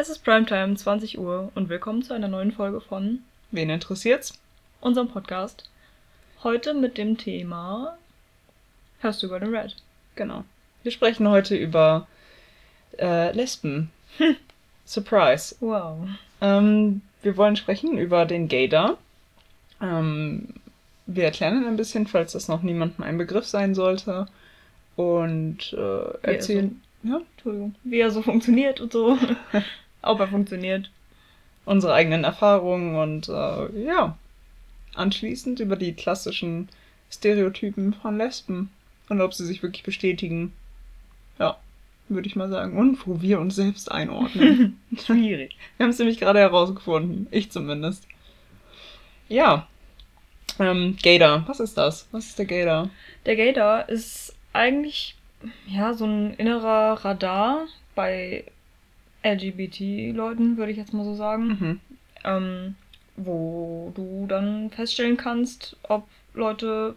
Es ist Primetime, 20 Uhr und willkommen zu einer neuen Folge von Wen interessiert's? unserem Podcast. Heute mit dem Thema Hörst du über den Red? Genau. Wir sprechen heute über äh, Lesben. Surprise. Wow. Ähm, wir wollen sprechen über den Gaydar. Ähm, wir erklären ihn ein bisschen, falls das noch niemandem ein Begriff sein sollte. Und äh, erzählen ja, Entschuldigung. Wie er so funktioniert und so. Ob er funktioniert. unsere eigenen Erfahrungen und äh, ja, anschließend über die klassischen Stereotypen von Lesben und ob sie sich wirklich bestätigen. Ja, würde ich mal sagen. Und wo wir uns selbst einordnen. Schwierig. Wir haben es nämlich gerade herausgefunden. Ich zumindest. Ja. Ähm, Gator. Was ist das? Was ist der Gator? Der Gator ist eigentlich ja so ein innerer Radar bei LGBT-Leuten, würde ich jetzt mal so sagen. Mhm. ähm, wo du dann feststellen kannst, ob Leute,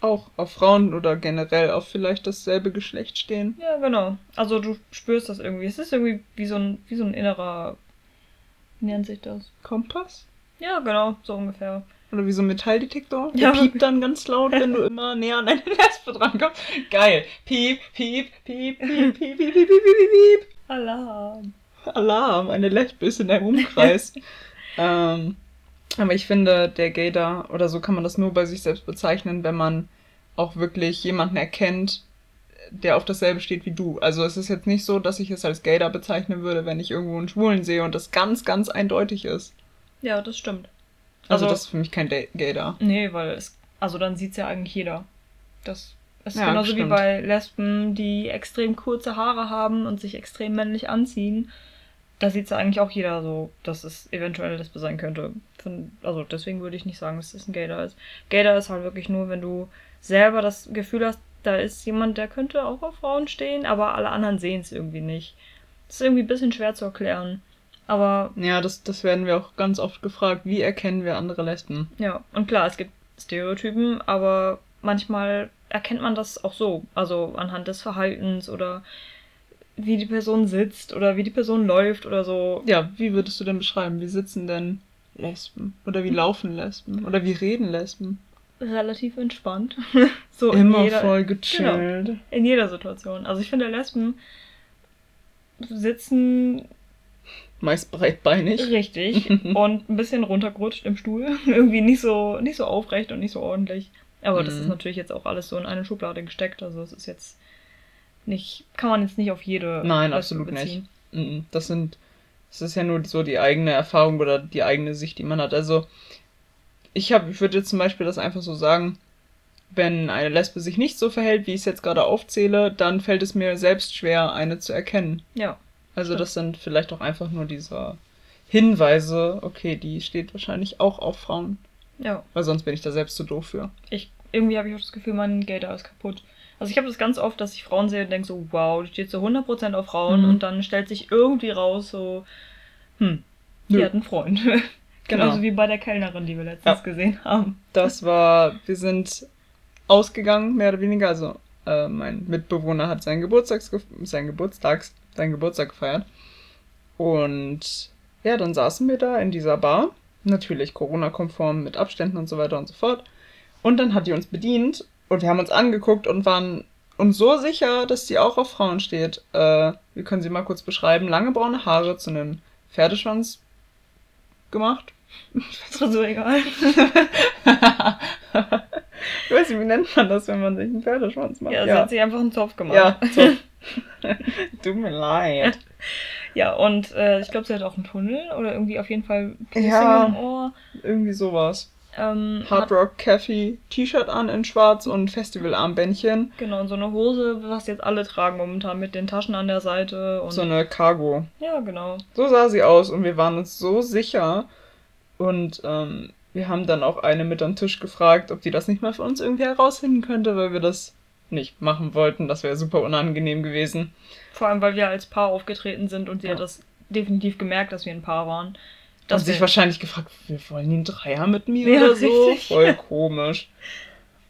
Auch auf Frauen oder generell auf vielleicht dasselbe Geschlecht stehen. ja genau, also du spürst das irgendwie. Es ist irgendwie wie so ein, wie so ein innerer, wie nennt sich das? Kompass? Ja, genau, so ungefähr. Oder wie so ein Metalldetektor? Der Ja. piept dann ganz laut, wenn du immer näher an eine Lesbe drankommst. Geil. Piep, piep, piep, piep, piep, piep, piep, piep, piep, piep. Alarm. Alarm, eine Lesbe ist in einem Umkreis. ähm, aber ich finde, der Gator, oder so kann man das nur bei sich selbst bezeichnen, wenn man auch wirklich jemanden erkennt, der auf dasselbe steht wie du. Also es ist jetzt nicht so, dass ich es als Gator bezeichnen würde, wenn ich irgendwo einen Schwulen sehe und das ganz, ganz eindeutig ist. Ja, das stimmt. Also, Also- das ist für mich kein Gator. Nee, weil es, also dann sieht's ja eigentlich jeder. Das ist Ja, genauso wie stimmt. bei Lesben, die extrem kurze Haare haben und sich extrem männlich anziehen. Da sieht's ja eigentlich auch jeder so, dass es eventuell eine Lesbe sein könnte. Also deswegen würde ich nicht sagen, dass es ein Gator ist. Gator ist halt wirklich nur, wenn du selber das Gefühl hast, da ist jemand, der könnte auch auf Frauen stehen, aber alle anderen sehen es irgendwie nicht. Das ist irgendwie ein bisschen schwer zu erklären. Aber Ja, das, das werden wir auch ganz oft gefragt. Wie erkennen wir andere Lesben? Ja, und klar, es gibt Stereotypen, aber manchmal erkennt man das auch so. Also anhand des Verhaltens oder wie die Person sitzt oder wie die Person läuft oder so. Ja, wie würdest du denn beschreiben? Wie sitzen denn Lesben? Oder wie laufen Lesben? Oder wie reden Lesben? Relativ entspannt. so Immer jeder, voll gechillt. in jeder Situation. Also ich finde, Lesben sitzen Meist breitbeinig. richtig und ein bisschen runtergerutscht im Stuhl. Irgendwie nicht so, nicht so aufrecht und nicht so ordentlich. Aber das Mhm. ist natürlich jetzt auch alles so in eine Schublade gesteckt. Also es ist jetzt nicht, kann man jetzt nicht auf jede Nein, Lesbe absolut nicht. beziehen. Mhm, Das sind, das ist ja nur so die eigene Erfahrung oder die eigene Sicht, die man hat. Also, ich habe, ich würde jetzt zum Beispiel das einfach so sagen, wenn eine Lesbe sich nicht so verhält, wie ich es jetzt gerade aufzähle, dann fällt es mir selbst schwer, eine zu erkennen. Ja, Also Stimmt. das sind vielleicht auch einfach nur diese Hinweise, okay, die steht wahrscheinlich auch auf Frauen, ja. weil sonst bin ich da selbst zu doof für. Ich, irgendwie habe ich auch das Gefühl, mein Gator ist kaputt. Also ich habe das ganz oft, dass ich Frauen sehe und denke so, wow, die steht so 100% auf Frauen Mhm. und dann stellt sich irgendwie raus so, hm, die Nö. hat einen Freund. Genau. Genauso wie bei der Kellnerin, die wir letztens Ja. gesehen haben. Das war, wir sind ausgegangen, mehr oder weniger. Also äh, mein Mitbewohner hat seinen Geburtstags seinen Geburtstags seinen Geburtstag gefeiert. Und ja, dann saßen wir da in dieser Bar, natürlich Corona-konform mit Abständen und so weiter und so fort. Und dann hat die uns bedient und wir haben uns angeguckt und waren uns so sicher, dass die auch auf Frauen steht. Äh, wir können sie mal kurz beschreiben. Lange braune Haare zu einem Pferdeschwanz gemacht. Das war so egal. ich weiß nicht, wie nennt man das, wenn man sich einen Pferdeschwanz macht? Ja, sie hat sich einfach einen Zopf gemacht. ja so. Tut mir leid. Ja, und äh, ich glaube, sie hat auch einen Tunnel oder irgendwie auf jeden Fall Piercing Ja. im Ohr. Irgendwie sowas. Ähm, Hard Rock Cafe T-Shirt an in schwarz und Festivalarmbändchen. genau, und so eine Hose, was jetzt alle tragen momentan mit den Taschen an der Seite. Und So eine Cargo. ja, genau. So sah sie aus und wir waren uns so sicher. Und ähm, wir haben dann auch eine mit am Tisch gefragt, ob die das nicht mal für uns irgendwie herausfinden könnte, weil wir das nicht machen wollten. Das wäre super unangenehm gewesen. Vor allem, weil wir als Paar aufgetreten sind und sie Ja. hat das definitiv gemerkt, dass wir ein Paar waren. Und Das sich wär- wahrscheinlich gefragt, wir wollen den Dreier mit mir Ja, oder so. richtig. Voll komisch.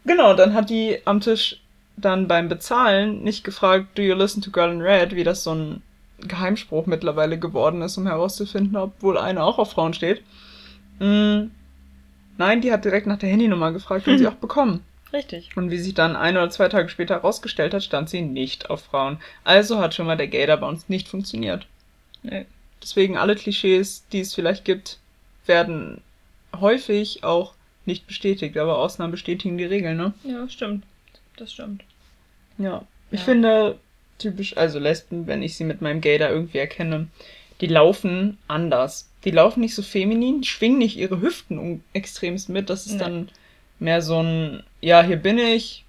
Genau, dann hat die am Tisch dann beim Bezahlen nicht gefragt, do you listen to Girl in Red, wie das so ein Geheimspruch mittlerweile geworden ist, um herauszufinden, ob wohl eine auch auf Frauen steht. Mm, nein, die hat direkt nach der Handynummer gefragt und sie auch bekommen. Richtig. Und wie sich dann ein oder zwei Tage später herausgestellt hat, stand sie nicht auf Frauen. Also hat schon mal der Gator bei uns nicht funktioniert. Nee. Deswegen alle Klischees, die es vielleicht gibt, werden häufig auch nicht bestätigt, aber Ausnahmen bestätigen die Regel, ne? Ja, stimmt. Das stimmt. Ja. Ich Ja. finde typisch, also Lesben, wenn ich sie mit meinem Gator irgendwie erkenne, die laufen anders. Die laufen nicht so feminin, schwingen nicht ihre Hüften um extremst mit. Das ist Nee. dann mehr so ein, ja, hier bin ich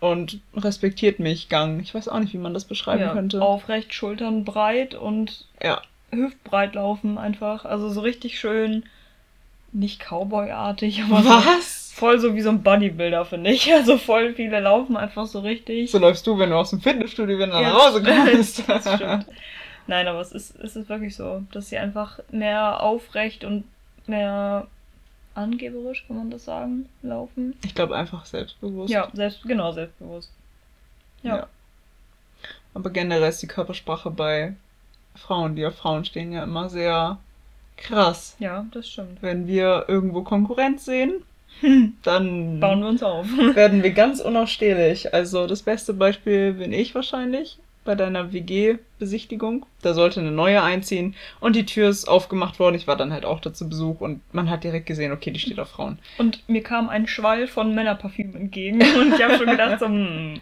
und respektiert mich Gang. Ich weiß auch nicht, wie man das beschreiben ja, könnte. Aufrecht, Schultern breit und Ja. Hüftbreit laufen einfach. Also so richtig schön, nicht Cowboy-artig, aber so Was? voll so wie so ein Bodybuilder, finde ich. Also voll viele laufen einfach so richtig. So läufst du, wenn du aus dem Fitnessstudio wieder nach Ja, Hause kommst. das stimmt. Nein, aber es ist, es ist wirklich so, dass sie einfach mehr aufrecht und mehr angeberisch, kann man das sagen, laufen. Ich glaube einfach selbstbewusst. Ja, selbst, genau, selbstbewusst. Ja. Ja. Aber generell ist die Körpersprache bei Frauen, die auf Frauen stehen, ja immer sehr krass. Ja, das stimmt. Wenn wir irgendwo Konkurrenz sehen, dann Bauen wir uns auf. werden wir ganz unausstehlich. Also das beste Beispiel bin ich wahrscheinlich bei deiner WG-Besichtigung. Da sollte eine neue einziehen und die Tür ist aufgemacht worden. Ich war dann halt auch da zu Besuch und man hat direkt gesehen, okay, die steht auf Frauen. Und mir kam ein Schwall von Männerparfüm entgegen und ich habe schon gedacht, so, hm,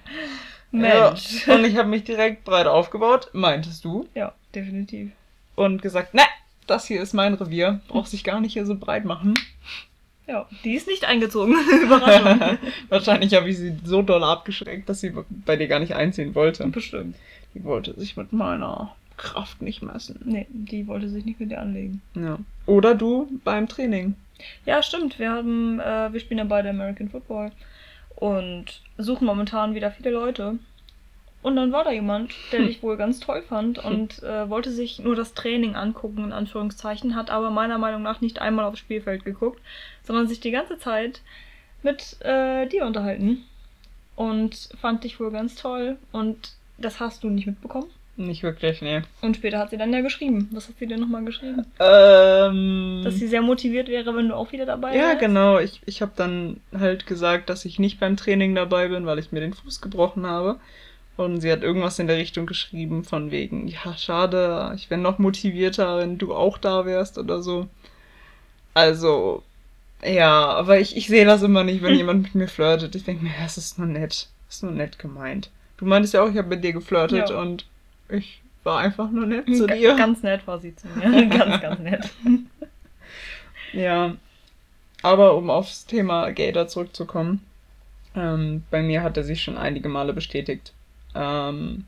Mensch. Ja, und ich habe mich direkt breit aufgebaut, meintest du, Ja, definitiv. und gesagt, ne, das hier ist mein Revier. Braucht sich gar nicht hier so breit machen. Ja, die ist nicht eingezogen. Überraschung. Wahrscheinlich habe ich sie so doll abgeschreckt, dass sie bei dir gar nicht einziehen wollte. Bestimmt. Die wollte sich mit meiner Kraft nicht messen. Nee, die wollte sich nicht mit dir anlegen. Ja. Oder du beim Training. Ja, stimmt. Wir haben, äh, wir spielen ja beide American Football und suchen momentan wieder viele Leute. Und dann war da jemand, der dich wohl ganz toll fand und äh, wollte sich nur das Training angucken, in Anführungszeichen, hat aber meiner Meinung nach nicht einmal aufs Spielfeld geguckt, sondern sich die ganze Zeit mit äh, dir unterhalten. Und fand dich wohl ganz toll. Und das hast du nicht mitbekommen. Nicht wirklich, nee. Und später hat sie dann ja geschrieben. Was hat sie denn nochmal geschrieben? Ähm. Dass sie sehr motiviert wäre, wenn du auch wieder dabei ja, wärst. genau. Ich, ich habe dann halt gesagt, dass ich nicht beim Training dabei bin, weil ich mir den Fuß gebrochen habe. Und sie hat irgendwas in der Richtung geschrieben, von wegen, ja, schade, ich wäre noch motivierter, wenn du auch da wärst oder so. Also, ja, aber ich, ich sehe das immer nicht, wenn jemand mit mir flirtet. Ich denke mir, ja, es ist nur nett. Es ist nur nett gemeint. Du meintest ja auch, ich habe mit dir geflirtet Ja. und ich war einfach nur nett zu dir. Ganz nett war sie zu mir. ganz, ganz nett. Ja, aber um aufs Thema Gator zurückzukommen, ähm, bei mir hat er sich schon einige Male bestätigt. Ähm,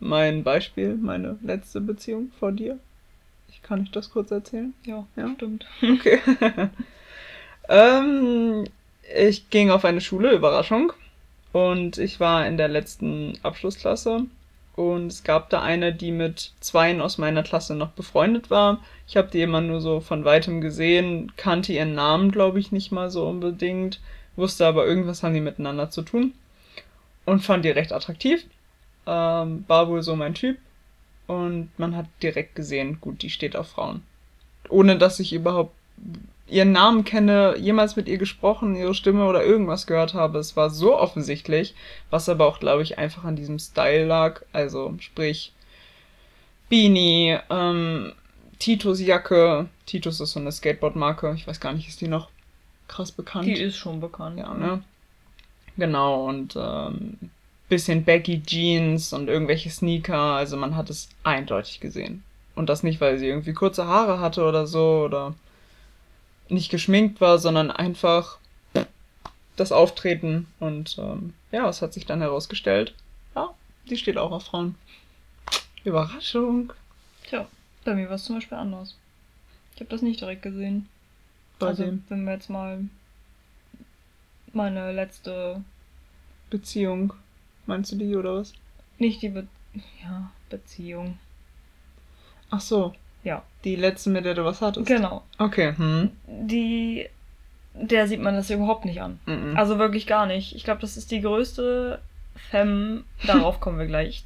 mein Beispiel, meine letzte Beziehung vor dir. Ich kann ich das kurz erzählen? Ja, Ja. stimmt. Okay. ähm, ich ging auf eine Schule, Überraschung. Und ich war in der letzten Abschlussklasse. Und es gab da eine, die mit zweien aus meiner Klasse noch befreundet war. Ich habe die immer nur so von weitem gesehen, kannte ihren Namen, glaube ich, nicht mal so unbedingt. Wusste aber, irgendwas haben die miteinander zu tun. Und fand die recht attraktiv. Ähm, war wohl so mein Typ. Und man hat direkt gesehen, gut, die steht auf Frauen. Ohne dass ich überhaupt ihren Namen kenne, jemals mit ihr gesprochen, ihre Stimme oder irgendwas gehört habe. Es war so offensichtlich, was aber auch, glaube ich, einfach an diesem Style lag. Also sprich Beanie, ähm, Titus Jacke. Titus ist so eine Skateboard-Marke. Ich weiß gar nicht, ist die noch krass bekannt? Die ist schon bekannt. Ja, ne? Genau, und ähm, bisschen baggy Jeans und irgendwelche Sneaker. Also man hat es eindeutig gesehen. Und das nicht, weil sie irgendwie kurze Haare hatte oder so oder nicht geschminkt war, sondern einfach das Auftreten. Und ähm, ja, es hat sich dann herausgestellt, ja, die steht auch auf Frauen. Überraschung. Tja, bei mir war es zum Beispiel anders. Ich habe das nicht direkt gesehen. Bei also, dem wenn wir jetzt mal meine letzte, Beziehung. Meinst du die oder was? nicht die Be ja, Beziehung. Ach so, Ja, die letzte, mit der du was hattest. genau. Okay, hm. Die, der sieht man das überhaupt nicht an. Mhm. Also wirklich gar nicht. Ich glaube, das ist die größte Femme, darauf kommen wir gleich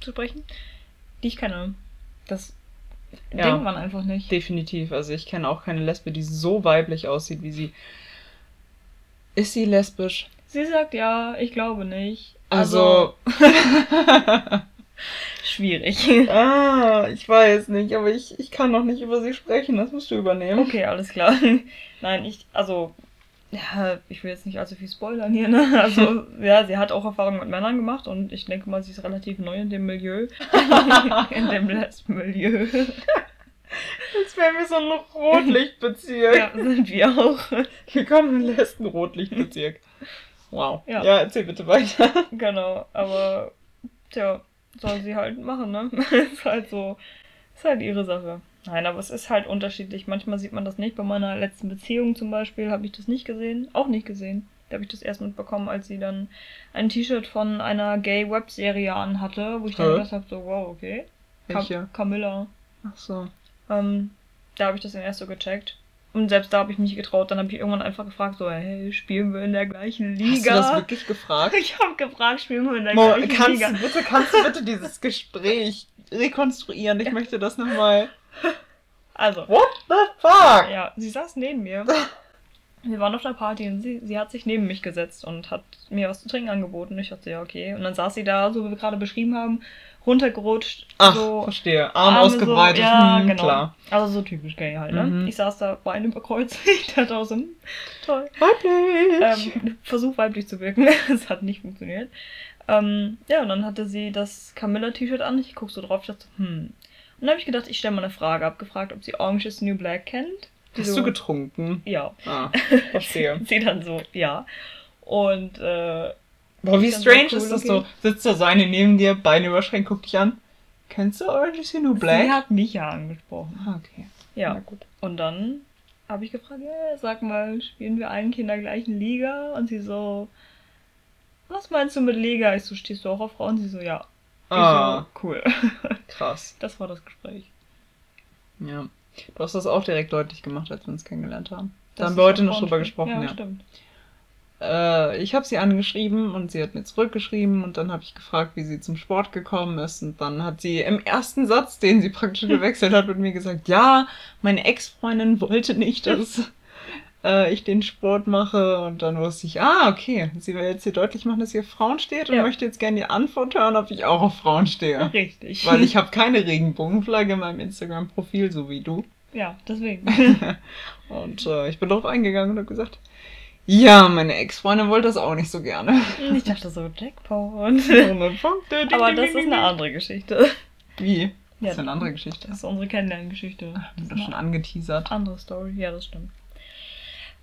zu sprechen, die ich kenne. Das Ja. denkt man einfach nicht. Definitiv. Also ich kenne auch keine Lesbe, die so weiblich aussieht wie sie. Ist sie lesbisch? Sie sagt ja, ich glaube nicht. Also. schwierig. ah, ich weiß nicht, aber ich, ich kann noch nicht über sie sprechen. Das musst du übernehmen. Okay, alles klar. Nein, ich, also, ja, ich will jetzt nicht allzu viel spoilern hier, ne? Also, ja, sie hat auch Erfahrungen mit Männern gemacht und ich denke mal, sie ist relativ neu in dem Milieu. in dem Lesben-Milieu. Jetzt wären wir so ein Rotlichtbezirk. Ja, sind wir auch. Willkommen im letzten Rotlichtbezirk. Wow. Ja. ja, erzähl bitte weiter. Genau, aber, tja, soll sie halt machen, ne? ist halt so, ist halt ihre Sache. Nein, aber es ist halt unterschiedlich. Manchmal sieht man das nicht. Bei meiner letzten Beziehung zum Beispiel habe ich das nicht gesehen. Auch nicht gesehen. Da habe ich das erst mitbekommen, als sie dann ein T-Shirt von einer Gay-Webserie anhatte, wo ich dann Hä? gedacht habe, so, wow, okay. Cam Welche? Camilla. Ach so. Ähm, da habe ich das dann erst so gecheckt. Und selbst da habe ich mich getraut. Dann habe ich irgendwann einfach gefragt, so, hey, spielen wir in der gleichen Hast du Liga? das wirklich gefragt? ich habe gefragt, spielen wir in der Mo, gleichen kannst, Liga? du bitte, kannst du bitte dieses Gespräch rekonstruieren? Ich möchte das nochmal. Also, What the fuck? ja, sie saß neben mir. Wir waren auf der Party und sie, sie hat sich neben mich gesetzt und hat mir was zu trinken angeboten. Ich dachte, ja, okay. Und dann saß sie da, so wie wir gerade beschrieben haben, runtergerutscht. Ach, so verstehe. Arm Arme ausgebreitet. So, ja, hm, genau. klar. Also so typisch gay halt, ne? Mhm. Ich saß da, Beine überkreuzt. Ich dachte auch so, hm, toll. Weiblich. Ähm, Versuch weiblich zu wirken. Es hat nicht funktioniert. Ähm, ja, und dann hatte sie das Camilla-T-Shirt an. Ich guck so drauf, ich dachte, hm. Und dann habe ich gedacht, ich stelle mal eine Frage. Hab gefragt, ob sie Orange is New Black kennt. Hast so, du getrunken? Ja. Ah, verstehe. sie dann so, ja. Und, äh, Boah, wie strange cool, ist das so? Sitzt da so eine neben dir, Beine überschränkt, guckt dich an. Kennst du Orange is the New Black? sie hat mich ja angesprochen. Ah, okay. Ja. Na gut. Und dann habe ich gefragt, ja, sag mal, spielen wir eigentlich in der gleichen Liga? Und sie so, was meinst du mit Liga? Ich so, stehst du auch auf Frauen? Sie so, ja. Ich Ah, so, cool. krass. Das war das Gespräch. Ja. Du hast das auch direkt deutlich gemacht, als wir uns kennengelernt haben. Da Das haben wir heute noch drüber gesprochen, ja. stimmt. Äh, ich habe sie angeschrieben und sie hat mir zurückgeschrieben und dann habe ich gefragt, wie sie zum Sport gekommen ist und dann hat sie im ersten Satz, den sie praktisch gewechselt hat, mit mir gesagt, ja, meine Ex-Freundin wollte nicht, dass äh, ich den Sport mache und dann wusste ich, ah, okay, sie will jetzt hier deutlich machen, dass sie auf Frauen steht und Ja. möchte jetzt gerne die Antwort hören, ob ich auch auf Frauen stehe. Richtig. Weil ich habe keine Regenbogenflagge in meinem Instagram-Profil, so wie du. Ja, deswegen. Und äh, ich bin darauf eingegangen und habe gesagt, ja, meine Ex-Freundin wollte das auch nicht so gerne. ich dachte so, Jackpot. 100 Punkte. ding, Aber das ding, ist ding, eine ding. andere Geschichte. Wie? Ja, das ist eine andere Geschichte. Das ist unsere Kennenlerngeschichte. Das ist ist schon eine angeteasert. andere Story. Ja, das stimmt.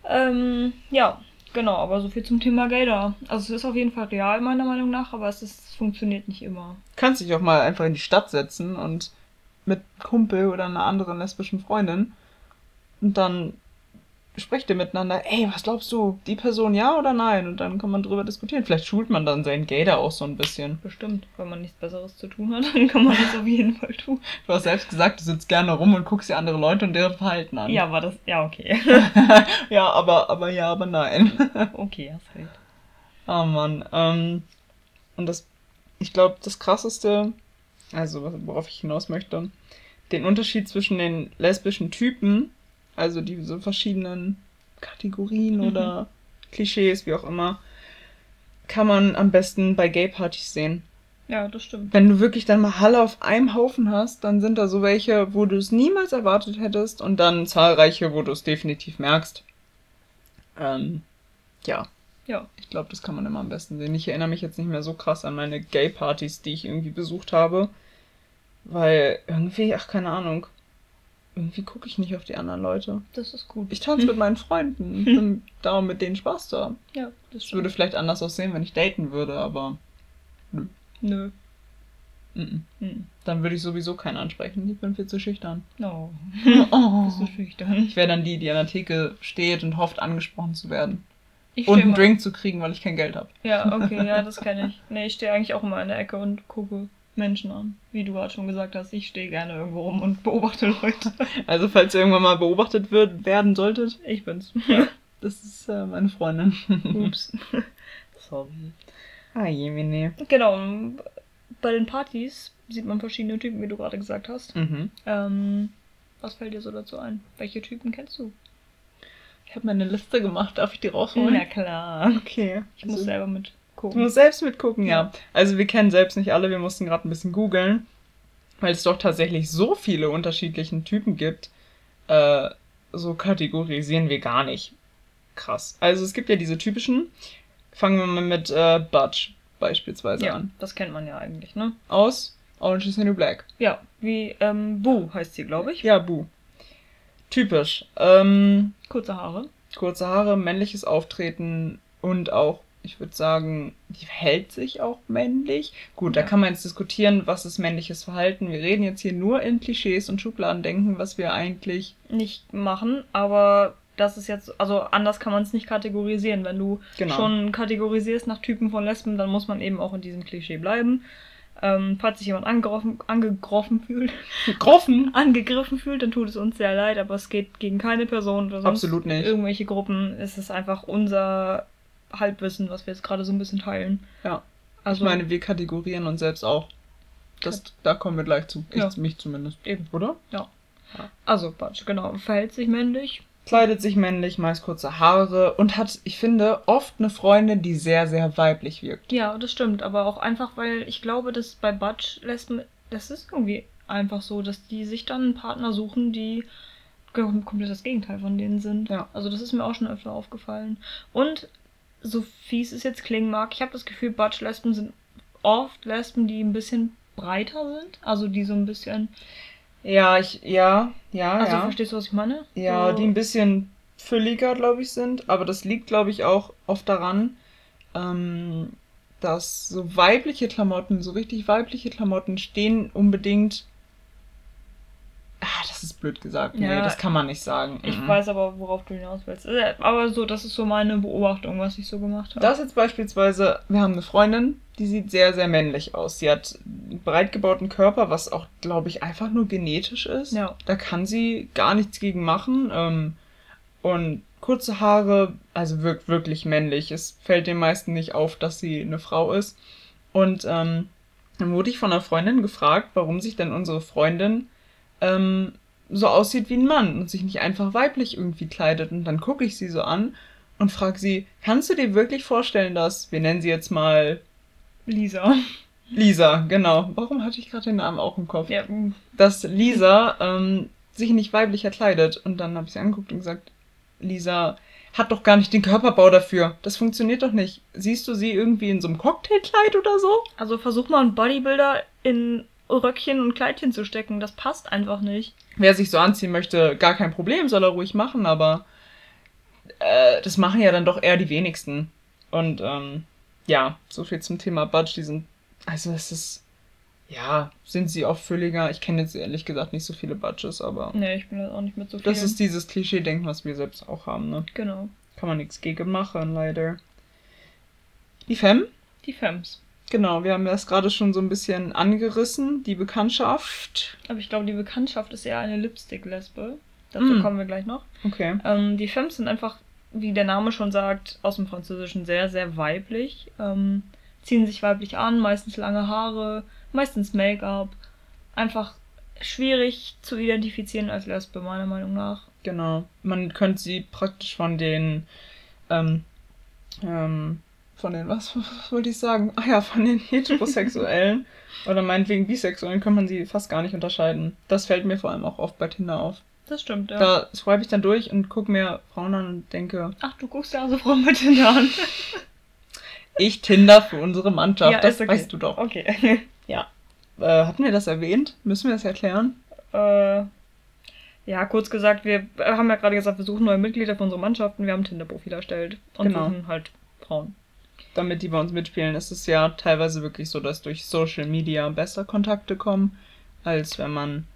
Ähm, ja, genau, aber so viel zum Thema Gator. Also es ist auf jeden Fall real, meiner Meinung nach, aber es, ist, es funktioniert nicht immer. Kannst dich auch mal einfach in die Stadt setzen und mit Kumpel oder einer anderen lesbischen Freundin und dann sprecht ihr miteinander, ey, was glaubst du, die Person ja oder nein? Und dann kann man drüber diskutieren. Vielleicht schult man dann seinen Gator auch so ein bisschen. Bestimmt. Wenn man nichts Besseres zu tun hat, dann kann man das auf jeden Fall tun. Du hast selbst gesagt, du sitzt gerne rum und guckst dir andere Leute und deren Verhalten an. Ja, aber das. Ja, okay. ja, aber, aber ja, aber nein. okay, hast recht. Oh Mann. Ähm, und das, ich glaube, das krasseste, also worauf ich hinaus möchte, den Unterschied zwischen den lesbischen Typen, also diese verschiedenen Kategorien Mhm. oder Klischees, wie auch immer, kann man am besten bei Gay-Partys sehen. Ja, das stimmt. Wenn du wirklich dann mal Halle auf einem Haufen hast, dann sind da so welche, wo du es niemals erwartet hättest und dann zahlreiche, wo du es definitiv merkst. Ähm, ja. Ja. Ich glaube, das kann man immer am besten sehen. Ich erinnere mich jetzt nicht mehr so krass an meine Gay-Partys, die ich irgendwie besucht habe. Weil irgendwie, ach, keine Ahnung. Irgendwie gucke ich nicht auf die anderen Leute. Das ist gut. Ich tanze mit meinen Freunden. Bin da, um mit denen Spaß zu haben. Ja, das Es würde stimmt. vielleicht anders aussehen, wenn ich daten würde, aber. Nö. Mm Hm. Dann würde ich sowieso keinen ansprechen. Ich bin viel zu schüchtern. No. Oh. Bist du schüchtern? Ich wäre dann die, die an der Theke steht und hofft, angesprochen zu werden. Ich Und einen Drink zu kriegen, weil ich kein Geld habe. Ja, okay, ja, das kenne ich. Nee, ich stehe eigentlich auch immer in der Ecke und gucke Menschen an. Wie du gerade schon gesagt hast, ich stehe gerne irgendwo rum und beobachte Leute. Also, falls ihr irgendwann mal beobachtet wird, werden solltet, Ich bin's. das ist äh, meine Freundin. Ups. Sorry. ah, Jemine. Genau, bei den Partys sieht man verschiedene Typen, wie du gerade gesagt hast. Mhm. Ähm, was fällt dir so dazu ein? Welche Typen kennst du? Ich habe mir eine Liste gemacht. Darf ich die rausholen? Na klar. Okay. Ich muss Also- selber Du musst selbst mitgucken, ja. Ja. Also wir kennen selbst nicht alle, wir mussten gerade ein bisschen googeln, weil es doch tatsächlich so viele unterschiedlichen Typen gibt. Äh, so kategorisieren wir gar nicht. Krass. Also es gibt ja diese typischen. Fangen wir mal mit äh, Budge beispielsweise Ja, an. das kennt man ja eigentlich, ne? Aus Orange is the New Black. Ja, wie ähm, Boo heißt sie, glaube ich. Ja, Bu. Typisch. Ähm, Kurze Haare. kurze Haare, männliches Auftreten und auch, ich würde sagen, die verhält sich auch männlich. Gut, da Ja. kann man jetzt diskutieren, was ist männliches Verhalten. Wir reden jetzt hier nur in Klischees und Schubladendenken, was wir eigentlich. Nicht machen, aber das ist jetzt, also anders kann man es nicht kategorisieren. Wenn du Genau. schon kategorisierst nach Typen von Lesben, dann muss man eben auch in diesem Klischee bleiben. Ähm, falls sich jemand angegriffen, angegriffen fühlt, Groffen! angegriffen fühlt, dann tut es uns sehr leid, aber es geht gegen keine Person oder sonst Absolut nicht. irgendwelche Gruppen. Es ist einfach unser Halbwissen, was wir jetzt gerade so ein bisschen teilen. Ja. Also, ich meine, wir kategorieren uns selbst auch. Das, da kommen wir gleich zu. Ich, Ja. Mich zumindest. Eben. Oder? also Batsch, genau. Verhält sich männlich. Kleidet sich männlich, meist kurze Haare und hat, ich finde, oft eine Freundin, die sehr, sehr weiblich wirkt. Ja, das stimmt, aber auch einfach, weil ich glaube, dass bei Batsch Lesben, das ist irgendwie einfach so, dass die sich dann einen Partner suchen, die kom- komplett das Gegenteil von denen sind. Ja. Also das ist mir auch schon öfter aufgefallen. Und so fies es jetzt klingen mag, ich habe das Gefühl, Batsch-Lesben sind oft Lesben, die ein bisschen breiter sind. Also die so ein bisschen. Ja, ich, ja, ja, Also ja. verstehst du, was ich meine? Ja, so, die ein bisschen fülliger, glaube ich, sind. Aber das liegt, glaube ich, auch oft daran, ähm, dass so weibliche Klamotten, so richtig weibliche Klamotten stehen unbedingt. Ah, das ist blöd gesagt. Nee, Ja. das kann man nicht sagen. Ich Mhm. weiß aber, worauf du hinaus willst. Äh, Aber so, das ist so meine Beobachtung, was ich so gemacht habe. Das jetzt beispielsweise, wir haben eine Freundin, die sieht sehr, sehr männlich aus. Sie hat einen breit gebauten Körper, was auch, glaube ich, einfach nur genetisch ist. Ja. Da kann sie gar nichts gegen machen. Ähm, und kurze Haare, also wirkt wirklich männlich. Es fällt den meisten nicht auf, dass sie eine Frau ist. Und ähm, dann wurde ich von einer Freundin gefragt, warum sich denn unsere Freundin ähm, so aussieht wie ein Mann und sich nicht einfach weiblich irgendwie kleidet. Und dann gucke ich sie so an und frage sie, kannst du dir wirklich vorstellen, dass, wir nennen sie jetzt mal Lisa. Lisa, genau. Warum hatte ich gerade den Namen auch im Kopf? Ja, dass Lisa ähm, sich nicht weiblicher kleidet. Und dann habe ich sie angeguckt und gesagt, Lisa hat doch gar nicht den Körperbau dafür. Das funktioniert doch nicht. Siehst du sie irgendwie in so einem Cocktailkleid oder so? Also versuch mal einen Bodybuilder in Röckchen und Kleidchen zu stecken. Das passt einfach nicht. Wer sich so anziehen möchte, gar kein Problem, soll er ruhig machen, aber äh, das machen ja dann doch eher die wenigsten. Und ähm, ja, so viel zum Thema Budge. Die sind, also es ist, ja, sind sie auch fülliger. Ich kenne jetzt ehrlich gesagt nicht so viele Budges, aber Nee, ich bin da auch nicht mit so viel. das ist dieses Klischee-Denken, was wir selbst auch haben, ne? Genau. Kann man nichts gegen machen, leider. Die Femme? Die Femmes. Genau, wir haben das gerade schon so ein bisschen angerissen, die Bekanntschaft. Aber ich glaube, die Bekanntschaft ist eher eine Lipstick-Lesbe. Dazu Mm. kommen wir gleich noch. Okay. Ähm, die Femmes sind einfach, wie der Name schon sagt, aus dem Französischen sehr, sehr weiblich. Ähm, ziehen sich weiblich an, meistens lange Haare, meistens Make-up. Einfach schwierig zu identifizieren als Lesbe, meiner Meinung nach. Genau. Man könnte sie praktisch von den, ähm, ähm, von den, was, was wollte ich sagen? Ah ja, von den Heterosexuellen oder meinetwegen Bisexuellen kann man sie fast gar nicht unterscheiden. Das fällt mir vor allem auch oft bei Tinder auf. Das stimmt, ja. Da swipe ich dann durch und gucke mir Frauen an und denke, Ach, du guckst ja also Frauen mit Tinder an. ich Tinder für unsere Mannschaft, Ja, das okay. weißt du doch. Okay. Äh, hatten wir das erwähnt? Müssen wir das erklären? äh, ja, kurz gesagt, wir haben ja gerade gesagt, wir suchen neue Mitglieder für unsere Mannschaften. Wir haben Tinder-Profil erstellt und Genau. suchen halt Frauen. Damit die bei uns mitspielen, ist es ja teilweise wirklich so, dass durch Social Media besser Kontakte kommen, als wenn man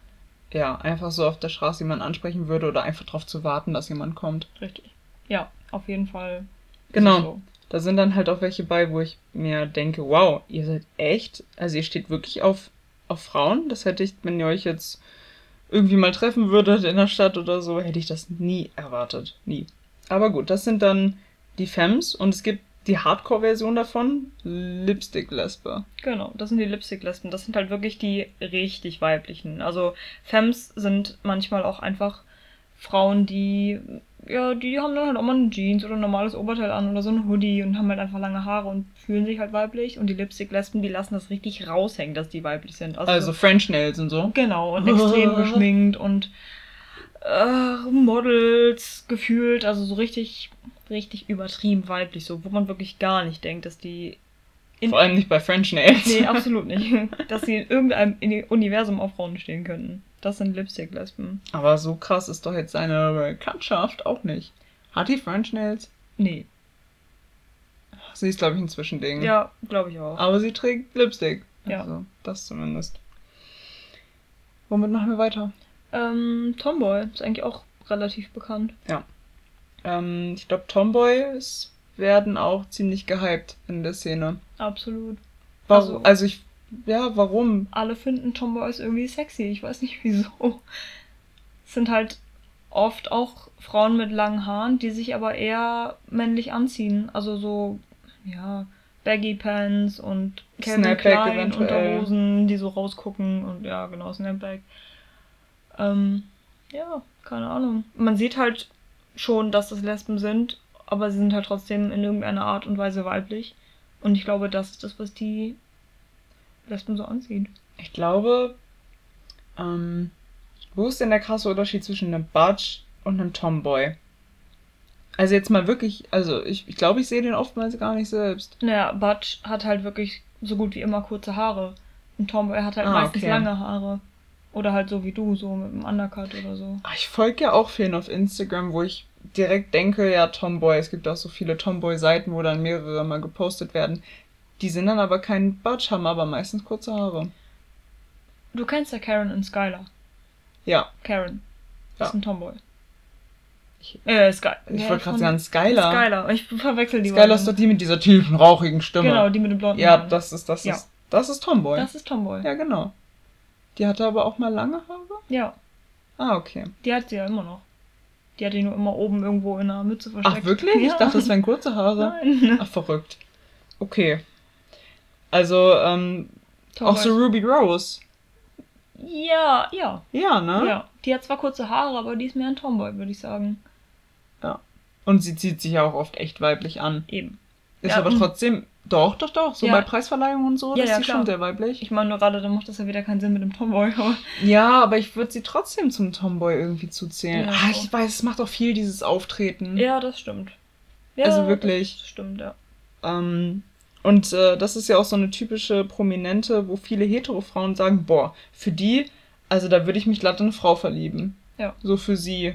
ja einfach so auf der Straße jemanden ansprechen würde oder einfach darauf zu warten, dass jemand kommt. Richtig. Ja, auf jeden Fall. Genau. So. Da sind dann halt auch welche bei, wo ich mir denke, wow, ihr seid echt, also ihr steht wirklich auf, auf Frauen. Das hätte ich, wenn ihr euch jetzt irgendwie mal treffen würdet in der Stadt oder so, hätte ich das nie erwartet. Nie. Aber gut, das sind dann die Femmes und es gibt die Hardcore-Version davon, Lipstick-Lesbe. Genau, das sind die Lipstick-Lesben. Das sind halt wirklich die richtig weiblichen. Also Femmes sind manchmal auch einfach Frauen, die, ja, die haben dann halt auch mal eine Jeans oder ein normales Oberteil an oder so ein Hoodie und haben halt einfach lange Haare und fühlen sich halt weiblich. Und die Lipstick-Lesben, die lassen das richtig raushängen, dass die weiblich sind. Also French Nails und so. Genau, und extrem geschminkt und äh, Models gefühlt, also so richtig, richtig übertrieben weiblich, so, wo man wirklich gar nicht denkt, dass die. In, Vor allem nicht bei French Nails. nee, absolut nicht. Dass sie in irgendeinem in Universum auf Frauen stehen könnten. Das sind Lipstick-Lesben. Aber so krass ist doch jetzt seine Bekanntschaft auch nicht. Hat die French Nails? Nee. Sie ist, glaube ich, ein Zwischending. Ja, glaube ich auch. Aber sie trägt Lipstick. Ja. Also, das zumindest. Womit machen wir weiter? Ähm, Tomboy ist eigentlich auch relativ bekannt. Ähm, ich glaube, Tomboys werden auch ziemlich gehypt in der Szene. Absolut. Warum? Also- Also, ich. Ja, warum? Alle finden Tomboys irgendwie sexy. Ich weiß nicht wieso. Es sind halt oft auch Frauen mit langen Haaren, die sich aber eher männlich anziehen. Also so, ja, Baggy Pants und Calvin Snapback Klein eventuell. Unterhosen, die so rausgucken und ja, genau, Snapback. Ähm, ja, keine Ahnung. Man sieht halt schon, dass das Lesben sind, aber sie sind halt trotzdem in irgendeiner Art und Weise weiblich. Und ich glaube, das ist das, was die Lesben so anzieht. Ich glaube, ähm, wo ist denn der krasse Unterschied zwischen einem Butch und einem Tomboy? Also jetzt mal wirklich, also ich, ich glaube, ich sehe den oftmals gar nicht selbst. Naja, Butch hat halt wirklich so gut wie immer kurze Haare. Und Tomboy hat halt Ah, meistens okay. lange Haare. Oder halt so wie du, so mit einem Undercut oder so. Ach, Ich folge ja auch vielen auf Instagram, wo ich direkt denke, ja, Tomboy, es gibt auch so viele Tomboy-Seiten, wo dann mehrere mal gepostet werden. Die sind dann aber kein Butch, haben aber meistens kurze Haare. Du kennst ja Karen und Skylar. Ja, Karen. Das Ja. ist ein Tomboy. Ich- äh, Sky. ich ja, wollte gerade sagen, Skylar. Skylar. Ich verwechsel die Skylar beiden. ist doch die mit dieser tiefen, rauchigen Stimme. Genau, die mit dem blonden Ja, das ist, das Ja. ist, das ist Tomboy. Das ist Tomboy. Ja, genau. Die hatte aber auch mal lange Haare? Ja, Ah, okay. die hat sie ja immer noch. Die hat die nur immer oben irgendwo in einer Mütze versteckt. Ach, wirklich? Ich Ja. dachte, das wären kurze Haare. Nein. Ach, verrückt. Okay. Also, ähm, auch so. Ruby Rose. Ja, ja. Ja, ne? Ja. Die hat zwar kurze Haare, aber die ist mehr ein Tomboy, würde ich sagen. Und sie zieht sich ja auch oft echt weiblich an. Eben. Ist Ja, aber mm. trotzdem, doch, doch, doch, so Ja. bei Preisverleihungen und so, Ja, ist ja, sie klar. schon sehr weiblich. Ich meine, nur gerade dann macht das ja wieder keinen Sinn mit dem Tomboy. Ja, aber ich würde sie trotzdem zum Tomboy irgendwie zuzählen. Ja, ah, auch. ich weiß, es macht auch viel dieses Auftreten. ja, das stimmt. Ja, Also wirklich. Das stimmt, ja. Ähm, und äh, das ist ja auch so eine typische Prominente, wo viele hetero Frauen sagen, boah, für die, also da würde ich mich glatt in eine Frau verlieben. Ja. So für sie.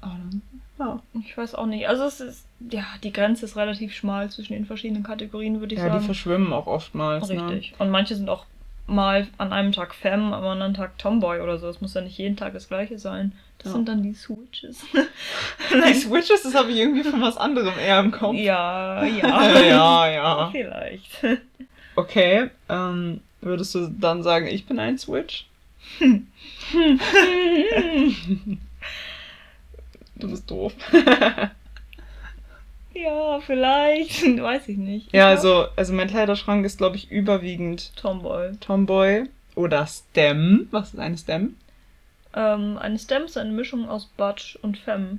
Aber dann, ja. Ich weiß auch nicht. Also es ist, ja, die Grenze ist relativ schmal zwischen den verschiedenen Kategorien, würde ich Ja, die sagen. verschwimmen auch oftmals. Ne? Richtig. Und manche sind auch mal an einem Tag Femme, am anderen Tag Tomboy oder so. Es muss ja nicht jeden Tag das gleiche sein. Das Ja. sind dann die Switches. Die Switches, das habe ich irgendwie von was anderem eher im Kopf. ja, ja. ja, ja. Vielleicht. Okay, ähm, würdest du dann sagen, ich bin ein Switch? Du bist doof. ja, vielleicht. Weiß ich nicht. Ja, also, also mein Kleiderschrank ist, glaube ich, überwiegend Tomboy. Tomboy oder Stem. Was ist eine Stem? Ähm, eine Stem ist eine Mischung aus Butch und Femme.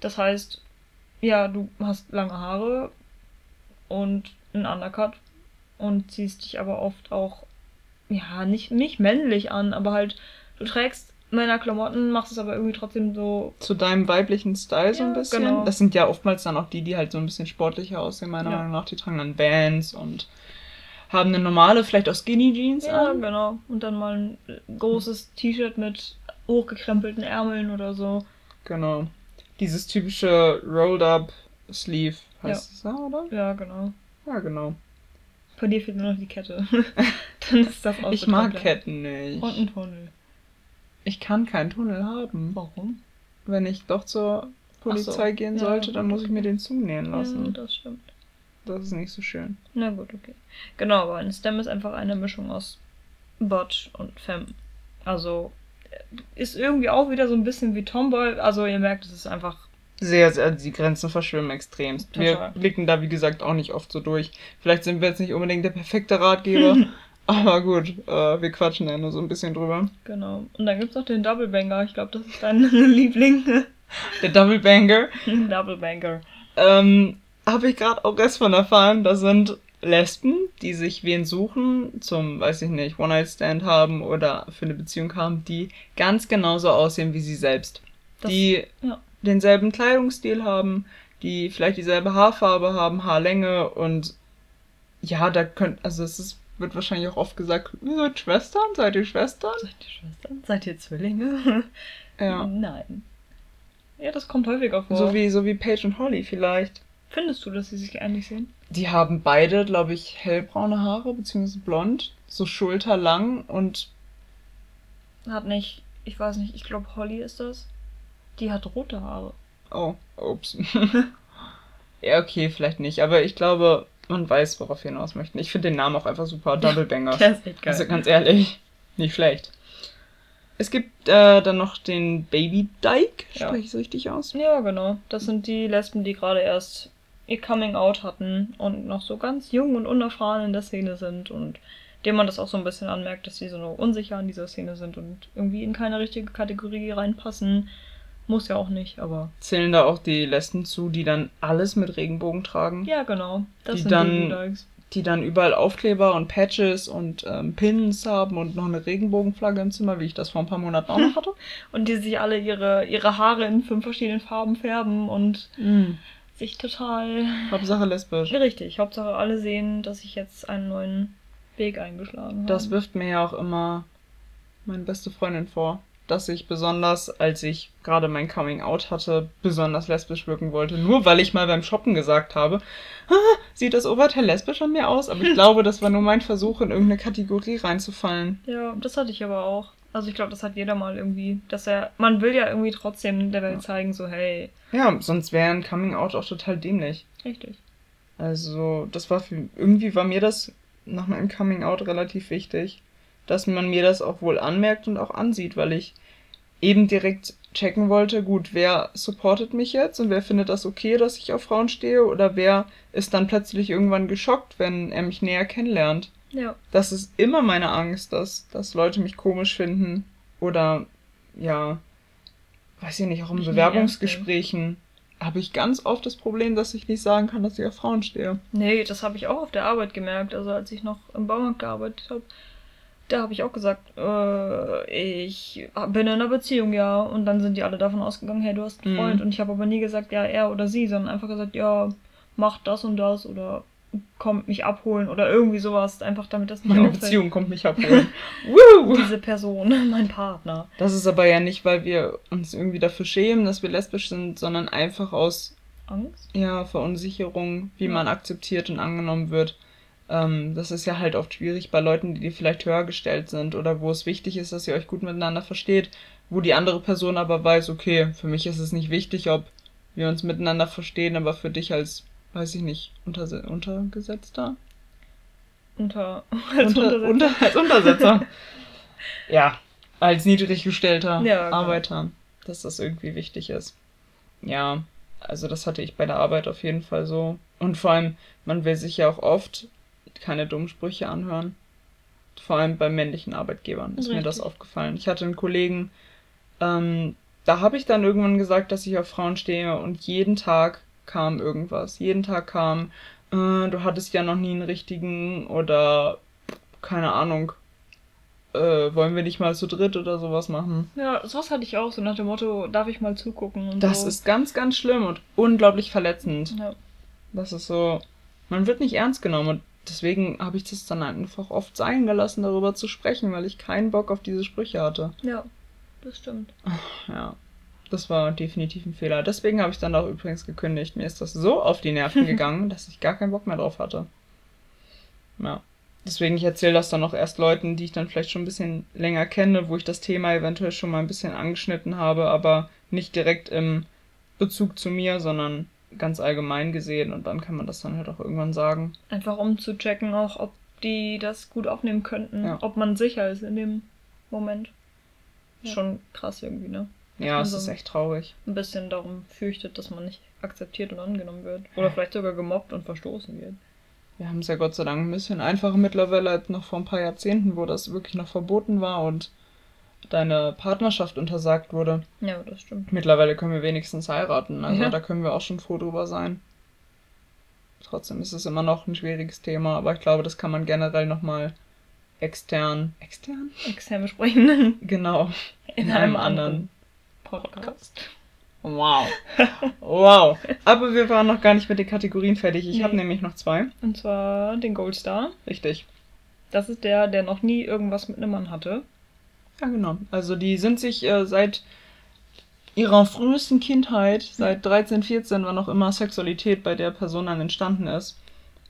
Das heißt, ja, du hast lange Haare und einen Undercut und ziehst dich aber oft auch, ja, nicht, nicht männlich an, aber halt, du trägst Männerklamotten, machst es aber irgendwie trotzdem so, Zu deinem weiblichen Style so ein Ja, bisschen. genau. Das sind ja oftmals dann auch die, die halt so ein bisschen sportlicher aussehen, meiner Ja. Meinung nach. Die tragen dann Bands und haben eine normale, vielleicht auch Skinny Jeans ja, an. genau. Und dann mal ein großes T-Shirt mit hochgekrempelten Ärmeln oder so. Genau. Dieses typische Rolled-Up Sleeve heißt es, ja, oder? Ja, genau. Ja, genau. Bei dir fehlt nur noch die Kette. dann ist das auch Ich mag komplett. Ketten nicht. Und ein Tunnel. Ich kann keinen Tunnel haben. Warum? Wenn ich doch zur Polizei so. gehen Ja, sollte, dann gut, muss ich mir den zunähen Ja, lassen. das stimmt. Das ist nicht so schön. Na gut, okay. Genau, aber ein Stem ist einfach eine Mischung aus Butch und Femme. Also äh, ist irgendwie auch wieder so ein bisschen wie Tomboy. Also ihr merkt, es ist einfach sehr, sehr, die Grenzen verschwimmen extremst. Total. Wir blicken da, wie gesagt, auch nicht oft so durch. Vielleicht sind wir jetzt nicht unbedingt der perfekte Ratgeber, aber gut, äh, wir quatschen ja nur so ein bisschen drüber. Genau. Und dann gibt's noch den Double Banger. Ich glaube, das ist dein Liebling. Der Double Banger, Double Banger. ähm, habe ich gerade auch erst von erfahren, das sind Lesben, die sich wen suchen, zum, weiß ich nicht, One-Night-Stand haben oder für eine Beziehung haben, die ganz genauso aussehen wie sie selbst. Das- die ja. denselben Kleidungsstil haben, die vielleicht dieselbe Haarfarbe haben, Haarlänge und ja, da könnt, also es ist, wird wahrscheinlich auch oft gesagt, ihr seid Schwestern, seid ihr Schwestern? Seid ihr Schwestern? Seid ihr Zwillinge? Ja. Nein. Ja, das kommt häufiger vor. So wie, so wie Paige und Holly vielleicht. Findest du, dass sie sich ähnlich sehen? Die haben beide, glaube ich, hellbraune Haare, beziehungsweise blond, so schulterlang und Hat nicht, ich weiß nicht, ich glaube Holly ist das. Die hat rote Haare. Oh, ups. ja, okay, vielleicht nicht. Aber ich glaube, man weiß, worauf wir hinaus möchten. Ich finde den Namen auch einfach super. Double Banger. Der ist echt geil. Also ganz ehrlich, nicht schlecht. Es gibt äh, dann noch den Baby Dyke. Ja. Spreche ich es richtig aus? Ja, genau. Das sind die Lesben, die gerade erst ihr Coming Out hatten und noch so ganz jung und unerfahren in der Szene sind und dem man das auch so ein bisschen anmerkt, dass sie so unsicher in dieser Szene sind und irgendwie in keine richtige Kategorie reinpassen. Muss ja auch nicht, aber Zählen da auch die Lesben zu, die dann alles mit Regenbogen tragen? ja, genau. Das Die sind dann- Dykes. Die dann überall Aufkleber und Patches und ähm, Pins haben und noch eine Regenbogenflagge im Zimmer, wie ich das vor ein paar Monaten auch noch hatte. Und die sich alle ihre, ihre Haare in fünf verschiedenen Farben färben und Mhm. sich total. Hauptsache lesbisch. Richtig, Hauptsache alle sehen, dass ich jetzt einen neuen Weg eingeschlagen habe. Das wirft mir ja auch immer meine beste Freundin vor, dass ich besonders, als ich gerade mein Coming Out hatte, besonders lesbisch wirken wollte. Nur weil ich mal beim Shoppen gesagt habe, ah, sieht das Oberteil lesbisch an mir aus? Aber ich glaube, das war nur mein Versuch, in irgendeine Kategorie reinzufallen. Ja, das hatte ich aber auch. Also ich glaube, das hat jeder mal irgendwie, dass er, man will ja irgendwie trotzdem der Welt Ja. zeigen, so hey, Ja, sonst wäre ein Coming Out auch total dämlich. richtig. Also, das war für, irgendwie war mir das nach meinem Coming Out relativ wichtig, dass man mir das auch wohl anmerkt und auch ansieht, weil ich eben direkt checken wollte, gut, wer supportet mich jetzt und wer findet das okay, dass ich auf Frauen stehe oder wer ist dann plötzlich irgendwann geschockt, wenn er mich näher kennenlernt. Ja, Das ist immer meine Angst, dass, dass Leute mich komisch finden oder ja, weiß ich nicht, auch in nicht Bewerbungsgesprächen habe ich ganz oft das Problem, dass ich nicht sagen kann, dass ich auf Frauen stehe. nee, das habe ich auch auf der Arbeit gemerkt. Also als ich noch im Baumarkt gearbeitet habe, da habe ich auch gesagt, äh, ich bin in einer Beziehung, ja. Und dann sind die alle davon ausgegangen, hey, du hast einen Mhm. Freund. Und ich habe aber nie gesagt, ja, er oder sie, sondern einfach gesagt, ja, mach das und das oder kommt mich abholen oder irgendwie sowas. Einfach damit das nicht Meine auffällt. Beziehung kommt mich abholen. Woo! Diese Person, mein Partner. Das ist aber ja nicht, weil wir uns irgendwie dafür schämen, dass wir lesbisch sind, sondern einfach aus Angst? ja, Verunsicherung, wie Ja. man akzeptiert und angenommen wird. Ähm, das ist ja halt oft schwierig bei Leuten, die vielleicht höher gestellt sind oder wo es wichtig ist, dass ihr euch gut miteinander versteht, wo die andere Person aber weiß, okay, für mich ist es nicht wichtig, ob wir uns miteinander verstehen, aber für dich als, weiß ich nicht, Unterse Untergesetzter? Unter, als Unter, Untersetzer. unter, als Untersetzer. ja, als niedriggestellter Ja, genau. Arbeiter, dass das irgendwie wichtig ist. Ja, also das hatte ich bei der Arbeit auf jeden Fall so. Und vor allem, man will sich ja auch oft keine dummen Sprüche anhören. Vor allem bei männlichen Arbeitgebern ist mir das Richtig. aufgefallen. Ich hatte einen Kollegen, ähm, da habe ich dann irgendwann gesagt, dass ich auf Frauen stehe und jeden Tag kam irgendwas. Jeden Tag kam, äh, du hattest ja noch nie einen richtigen oder keine Ahnung, äh, wollen wir nicht mal zu dritt oder sowas machen. Ja, sowas hatte ich auch, so nach dem Motto, darf ich mal zugucken und Das so. ist ganz, ganz schlimm und unglaublich verletzend. Ja. Das ist so, man wird nicht ernst genommen und deswegen habe ich das dann einfach oft sein gelassen, darüber zu sprechen, weil ich keinen Bock auf diese Sprüche hatte. ja, das stimmt. Ja, das war definitiv ein Fehler. Deswegen habe ich dann auch übrigens gekündigt. Mir ist das so auf die Nerven gegangen, dass ich gar keinen Bock mehr drauf hatte. Ja. Deswegen, ich erzähle das dann auch erst Leuten, die ich dann vielleicht schon ein bisschen länger kenne, wo ich das Thema eventuell schon mal ein bisschen angeschnitten habe, aber nicht direkt im Bezug zu mir, sondern ganz allgemein gesehen und dann kann man das dann halt auch irgendwann sagen. Einfach um zu checken auch, ob die das gut aufnehmen könnten, Ja. ob man sicher ist in dem Moment. Ja. Schon krass irgendwie, ne? Ja, Dass es man ist so echt traurig. Ein bisschen darum fürchtet, dass man nicht akzeptiert und angenommen wird. Oder vielleicht sogar gemobbt und verstoßen wird. Wir haben es ja Gott sei Dank ein bisschen einfacher mittlerweile als noch vor ein paar Jahrzehnten, wo das wirklich noch verboten war und deine Partnerschaft untersagt wurde. Ja, das stimmt. Mittlerweile können wir wenigstens heiraten, also Ja. da können wir auch schon froh drüber sein. Trotzdem ist es immer noch ein schwieriges Thema, aber ich glaube, das kann man generell nochmal extern. Extern? Extern besprechen. Genau. In, einem anderen Podcast. Wow. Wow. Aber wir waren noch gar nicht mit den Kategorien fertig. Ich Nee. habe nämlich noch zwei. Und zwar den Gold Star. Richtig. Das ist der, der noch nie irgendwas mit einem Mann hatte. Ja, genau. Also die sind sich äh, seit ihrer frühesten Kindheit, seit 13, 14, wann auch immer Sexualität bei der Person dann entstanden ist,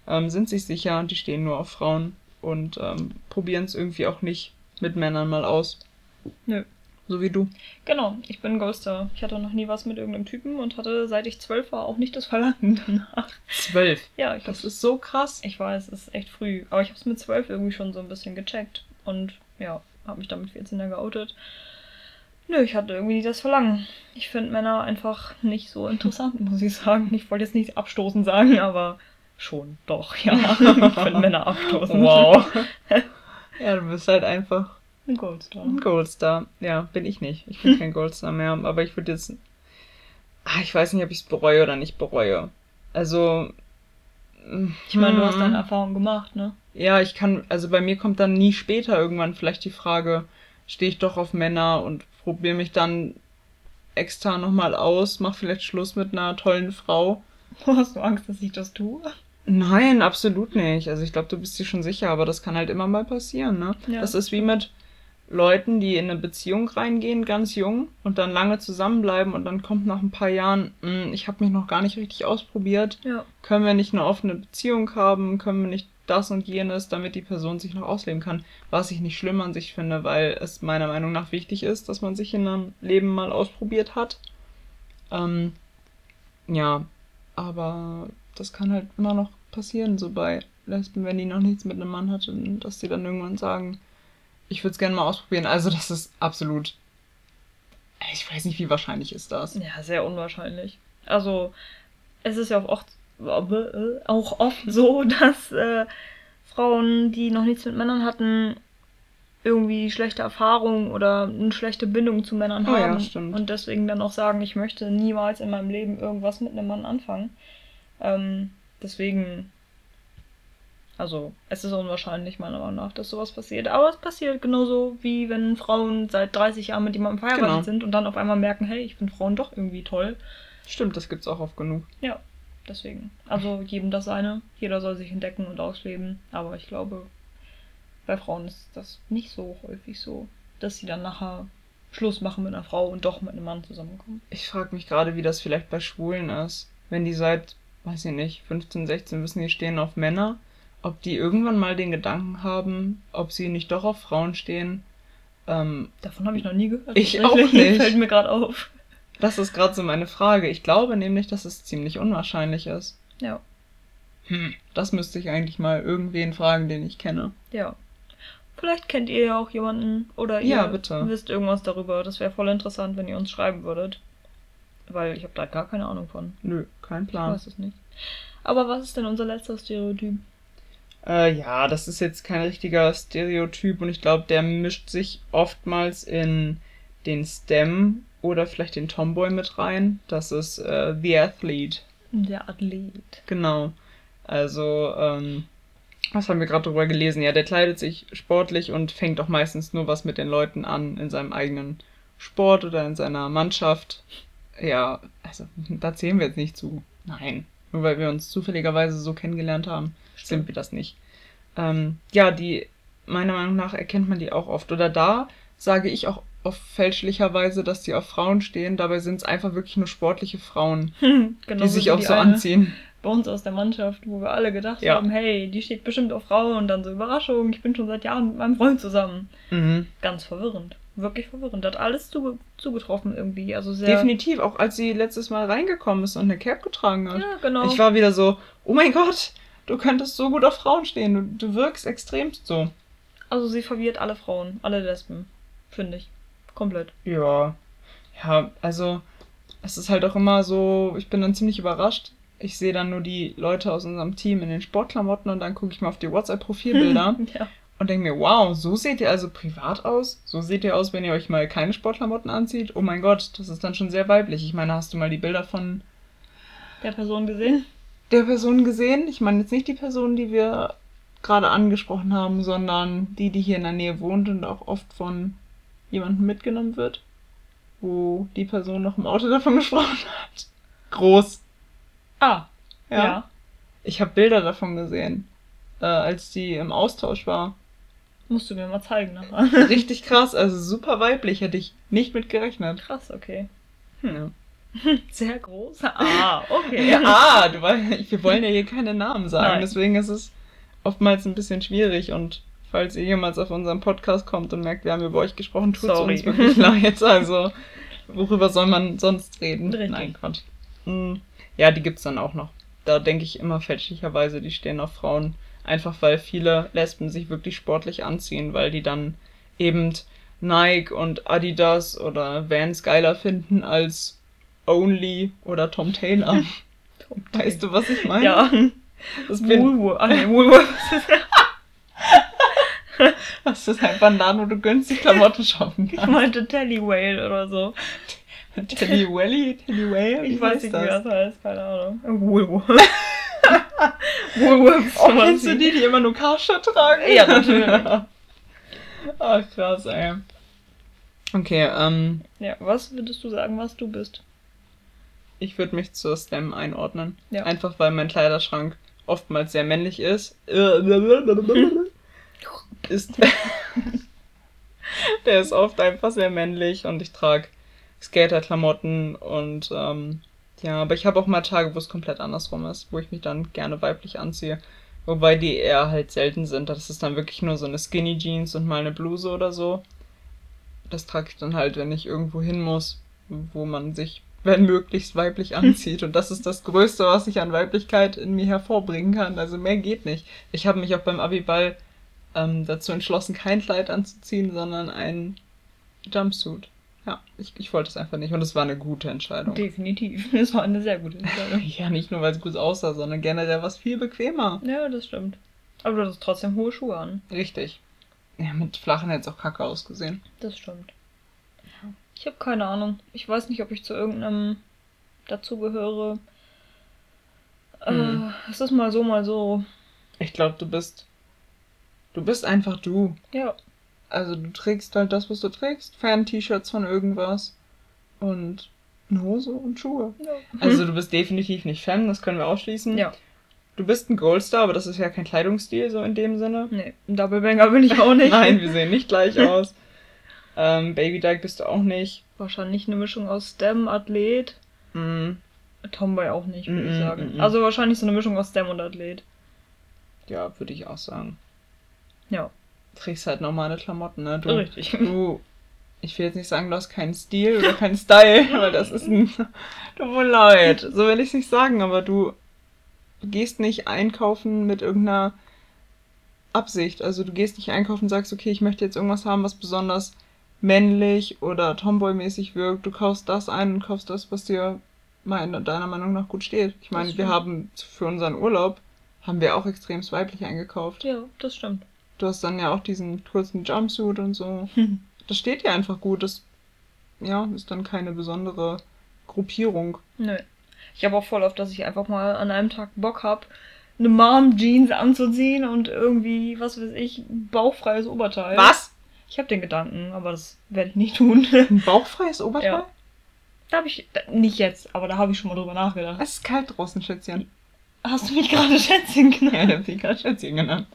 ähm, sind sich sicher, die stehen nur auf Frauen und ähm, probieren es irgendwie auch nicht mit Männern mal aus. Nö. So wie du. Genau, ich bin Ghoster. Ich hatte noch nie was mit irgendeinem Typen und hatte, seit ich zwölf war, auch nicht das Verlangen danach. Zwölf. Ja, ich Das ist so krass. ich weiß, es ist echt früh. Aber ich habe es mit zwölf irgendwie schon so ein bisschen gecheckt. Und ja, habe mich damit 14 er geoutet. Nö, ich hatte irgendwie nie das Verlangen. Ich finde Männer einfach nicht so interessant, muss ich sagen. Ich wollte jetzt nicht abstoßend sagen, aber schon, doch, ja. ich finde Männer abstoßend. Wow. ja, du bist halt einfach Ein Goldstar. ein Goldstar. Ja, bin ich nicht. Ich bin kein Goldstar mehr. Aber ich würde jetzt. Ah, ich weiß nicht, ob ich es bereue oder nicht bereue. Also. Ich meine, du hast deine Erfahrung gemacht, ne? Ja, ich kann, also bei mir kommt dann nie später irgendwann vielleicht die Frage, stehe ich doch auf Männer und probiere mich dann extra nochmal aus, mach vielleicht Schluss mit einer tollen Frau. Hast du Angst, dass ich das tue? Nein, absolut nicht. Also ich glaube, du bist dir schon sicher, aber das kann halt immer mal passieren, ne? Ja. Das ist wie mit Leuten, die in eine Beziehung reingehen, ganz jung und dann lange zusammenbleiben und dann kommt nach ein paar Jahren, "Hm, ich habe mich noch gar nicht richtig ausprobiert. Ja. Können wir nicht eine offene Beziehung haben? Können wir nicht das und jenes, damit die Person sich noch ausleben kann? Was ich nicht schlimm an sich finde, weil es meiner Meinung nach wichtig ist, dass man sich in einem Leben mal ausprobiert hat. Ähm, ja, aber das kann halt immer noch passieren, so bei Lesben, wenn die noch nichts mit einem Mann hatten, dass die dann irgendwann sagen, ich würde es gerne mal ausprobieren. Also das ist absolut. Ich weiß nicht, wie wahrscheinlich ist das. Ja, sehr unwahrscheinlich. Also, es ist ja auch oft, auch oft so, dass äh, Frauen, die noch nichts mit Männern hatten, irgendwie schlechte Erfahrungen oder eine schlechte Bindung zu Männern Oh ja, haben. stimmt. Und deswegen dann auch sagen, ich möchte niemals in meinem Leben irgendwas mit einem Mann anfangen. Ähm, deswegen, also, es ist unwahrscheinlich, meiner Meinung nach, dass sowas passiert. Aber es passiert genauso, wie wenn Frauen seit 30 Jahren mit jemandem verheiratet Genau. sind und dann auf einmal merken, hey, ich finde Frauen doch irgendwie toll. Stimmt, das gibt's auch oft genug. Ja, deswegen. Also jedem das seine. Jeder soll sich entdecken und ausleben. Aber ich glaube, bei Frauen ist das nicht so häufig so, dass sie dann nachher Schluss machen mit einer Frau und doch mit einem Mann zusammenkommen. Ich frage mich gerade, wie das vielleicht bei Schwulen ist. Wenn die seit, weiß ich nicht, 15, 16 wissen, die stehen auf Männer, ob die irgendwann mal den Gedanken haben, ob sie nicht doch auf Frauen stehen. Ähm, Davon habe ich noch nie gehört. Ich auch nicht. Fällt mir gerade auf. Das ist gerade so meine Frage. Ich glaube nämlich, dass es ziemlich unwahrscheinlich ist. Ja, Hm. Das müsste ich eigentlich mal irgendwen fragen, den ich kenne. ja. Vielleicht kennt ihr ja auch jemanden oder ihr Ja, bitte. wisst irgendwas darüber. Das wäre voll interessant, wenn ihr uns schreiben würdet. Weil ich habe da gar keine Ahnung von. Nö, kein Ich Plan. weiß es nicht. Aber was ist denn unser letzter Stereotyp? Äh, ja, das ist jetzt kein richtiger Stereotyp und ich glaube, der mischt sich oftmals in den STEM oder vielleicht den Tomboy mit rein. Das ist äh, The Athlete. Der Athlet. Genau. Also, ähm, was haben wir gerade drüber gelesen? Ja, der kleidet sich sportlich und fängt auch meistens nur was mit den Leuten an in seinem eigenen Sport oder in seiner Mannschaft. Ja, also da zählen wir jetzt nicht zu. Nein. Nur weil wir uns zufälligerweise so kennengelernt haben, sind wir das nicht. Ähm, ja, die, meiner Meinung nach erkennt man die auch oft. Oder da sage ich auch oft fälschlicherweise, dass die auf Frauen stehen. Dabei sind es einfach wirklich nur sportliche Frauen, genau die sich auch die so anziehen. Bei uns aus der Mannschaft, wo wir alle gedacht Ja. haben, hey, die steht bestimmt auf Frauen und dann so Überraschung, ich bin schon seit Jahren mit meinem Freund zusammen. Mhm. Ganz verwirrend. Wirklich verwirrend. Hat alles zuge zugetroffen irgendwie. Also sehr. Definitiv, auch als sie letztes Mal reingekommen ist und eine Cap getragen hat. Ja, genau. Ich war wieder so, oh mein Gott, du könntest so gut auf Frauen stehen. Du, du wirkst extremst so. also sie verwirrt alle Frauen, alle Lesben. Finde ich. Komplett. Ja. Ja, also es ist halt auch immer so, ich bin dann ziemlich überrascht. Ich sehe dann nur die Leute aus unserem Team in den Sportklamotten und dann gucke ich mal auf die WhatsApp-Profilbilder ja. und denke mir, wow, so seht ihr also privat aus? So seht ihr aus, wenn ihr euch mal keine Sportklamotten anzieht? Oh mein Gott, das ist dann schon sehr weiblich. Ich meine, hast du mal die Bilder von Der Person gesehen? der Person gesehen? Ich meine jetzt nicht die Person, die wir gerade angesprochen haben, sondern die, die hier in der Nähe wohnt und auch oft von jemandem mitgenommen wird, wo die Person noch im Auto davon gesprochen hat. Groß. Ah, Ja. ja. Ich habe Bilder davon gesehen, äh, als die im Austausch war. Musst du mir mal zeigen nachher. Richtig krass, also super weiblich, hätte ich nicht mit gerechnet. Krass, okay. Hm. Sehr groß. Ah, okay. Ja, ah, du weißt, wir wollen ja hier keine Namen sagen, Nein. deswegen ist es oftmals ein bisschen schwierig und falls ihr jemals auf unseren Podcast kommt und merkt, wir haben über euch gesprochen, tut es uns wirklich leid. Also, worüber soll man sonst reden? Richtig. Nein, Quatsch. Hm, Ja, die gibt's dann auch noch. Da denke ich immer fälschlicherweise, die stehen auf Frauen. Einfach weil viele Lesben sich wirklich sportlich anziehen, weil die dann eben Nike und Adidas oder Vans geiler finden als Only oder Tom Taylor. Weißt du, was ich meine? Ja. Das bin, Woolworth. Ah, nee, Woolworth. Das ist ein Laden, wo du günstig Klamotten shoppen Ich kannst. meinte Telly Whale oder so. Teddy Welly? Teddy Whale? Ich weiß nicht, wie das heißt. Keine Ahnung. Woolworth. Woolworth. Oh, kennst du die, die immer nur Karstadt tragen? Ja, natürlich. Ach, krass, ey. Okay, ähm, Ja, was würdest du sagen, was du bist? ich würde mich zur STEM einordnen. Ja. Einfach weil mein Kleiderschrank oftmals sehr männlich ist. ist der ist oft einfach sehr männlich und ich trage Skaterklamotten und ähm, ja, aber ich habe auch mal Tage, wo es komplett andersrum ist, wo ich mich dann gerne weiblich anziehe. Wobei die eher halt selten sind. Das ist dann wirklich nur so eine Skinny Jeans und mal eine Bluse oder so. Das trage ich dann halt, wenn ich irgendwo hin muss, wo man sich, wenn möglichst, weiblich anzieht. Und das ist das Größte, was ich an Weiblichkeit in mir hervorbringen kann. Also mehr geht nicht. Ich habe mich auch beim Abiball ähm, dazu entschlossen, kein Kleid anzuziehen, sondern ein Jumpsuit. Ja, ich, ich wollte es einfach nicht. Und es war eine gute Entscheidung. Definitiv. Das war eine sehr gute Entscheidung. Ja, nicht nur, weil es gut aussah, sondern generell was viel bequemer. Ja, das stimmt. Aber du hast trotzdem hohe Schuhe an. Richtig. Ja, mit flachen hätte es auch kacke ausgesehen. Das stimmt. Ich habe keine Ahnung. Ich weiß nicht, ob ich zu irgendeinem dazugehöre. Hm. Äh, es ist mal so, mal so. Ich glaube, du bist. Du bist einfach du. Ja. Also du trägst halt das, was du trägst. Fan-T-Shirts von irgendwas. Und eine Hose und Schuhe. ja. Also du bist definitiv nicht Fan, das können wir ausschließen. Ja. Du bist ein Goldstar, aber das ist ja kein Kleidungsstil so in dem Sinne. Nee, ein Doublebanger bin ich auch nicht. Nein, wir sehen nicht gleich aus. Ähm, Baby Dyke bist du auch nicht. Wahrscheinlich eine Mischung aus Stem, Athlet. Mm, Tomboy auch nicht, würde Mm, ich mm, sagen. mm, mm. Also wahrscheinlich so eine Mischung aus Stem und Athlet. ja, würde ich auch sagen. Ja, trägst halt normale Klamotten, ne? Du, richtig. du, ich will jetzt nicht sagen, du hast keinen Stil oder keinen Style, weil das ist ein, mir leid, so will ich es nicht sagen, aber du gehst nicht einkaufen mit irgendeiner Absicht. Also du gehst nicht einkaufen und sagst, okay, ich möchte jetzt irgendwas haben, was besonders männlich oder Tomboy-mäßig wirkt. Du kaufst das ein und kaufst das, was dir meiner, deiner Meinung nach gut steht. Ich meine, wir haben für unseren Urlaub haben wir auch extrem weiblich eingekauft. Ja, das stimmt. Du hast dann ja auch diesen kurzen Jumpsuit und so. Das steht dir einfach gut. Das ja, ist dann keine besondere Gruppierung. Nö. Ich habe auch voll oft, dass ich einfach mal an einem Tag Bock hab, eine Mom-Jeans anzuziehen und irgendwie, was weiß ich, ein bauchfreies Oberteil. Ich habe den Gedanken, aber das werde ich nicht tun. Ein bauchfreies Oberteil? Ja. da habe ich, nicht jetzt, aber da habe ich schon mal drüber nachgedacht. Es ist kalt draußen, Schätzchen. Hast du mich gerade Schätzchen Ja, genannt? ich hab sie gerade Schätzchen genannt.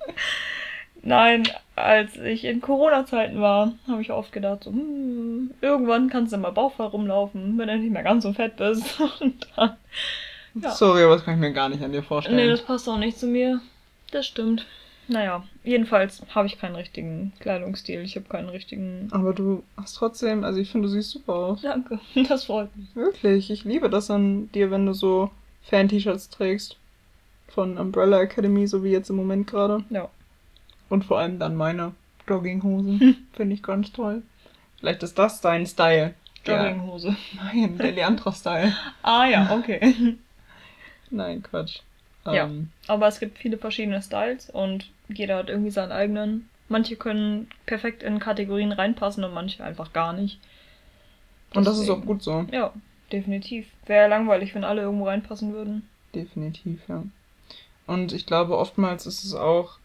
Nein, als ich in Corona-Zeiten war, habe ich oft gedacht, so, hm, irgendwann kannst du mal bauchfrei rumlaufen, wenn du nicht mehr ganz so fett bist. Und dann, Ja. Sorry, aber das kann ich mir gar nicht an dir vorstellen. nee, das passt auch nicht zu mir. Das stimmt. Naja, jedenfalls habe ich keinen richtigen Kleidungsstil. Ich habe keinen richtigen. aber du hast trotzdem, also ich finde, du siehst super aus. Danke, das freut mich. Wirklich, ich liebe das an dir, wenn du so Fan-T-Shirts trägst. Von Umbrella Academy, so wie jetzt im Moment gerade. Ja. Und vor allem dann meine Jogginghosen. Hm. Finde ich ganz toll. Vielleicht ist das dein Style. Jogginghose. Nein, der Leandra-Style. Ah ja, okay. Nein, Quatsch. Ja. Ähm, Aber es gibt viele verschiedene Styles und jeder hat irgendwie seinen eigenen. Manche können perfekt in Kategorien reinpassen und manche einfach gar nicht. Und das ist auch Deswegen- gut so. Ja, definitiv. Wäre langweilig, wenn alle irgendwo reinpassen würden. Definitiv, ja. Und ich glaube, oftmals ist es auch,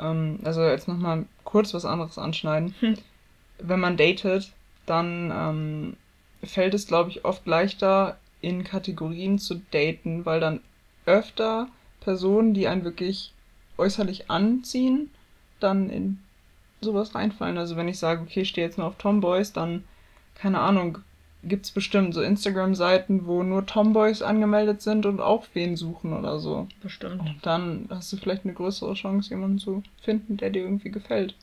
ähm, also jetzt nochmal kurz was anderes anschneiden. Hm. Wenn man datet, dann ähm, fällt es, glaube ich, oft leichter, in Kategorien zu daten, weil dann öfter Personen, die einen wirklich äußerlich anziehen, dann in sowas reinfallen. Also wenn ich sage, okay, ich stehe jetzt nur auf Tomboys, dann, keine Ahnung, gibt's bestimmt so Instagram-Seiten, wo nur Tomboys angemeldet sind und auch wen suchen oder so. Bestimmt. Und dann hast du vielleicht eine größere Chance, jemanden zu finden, der dir irgendwie gefällt.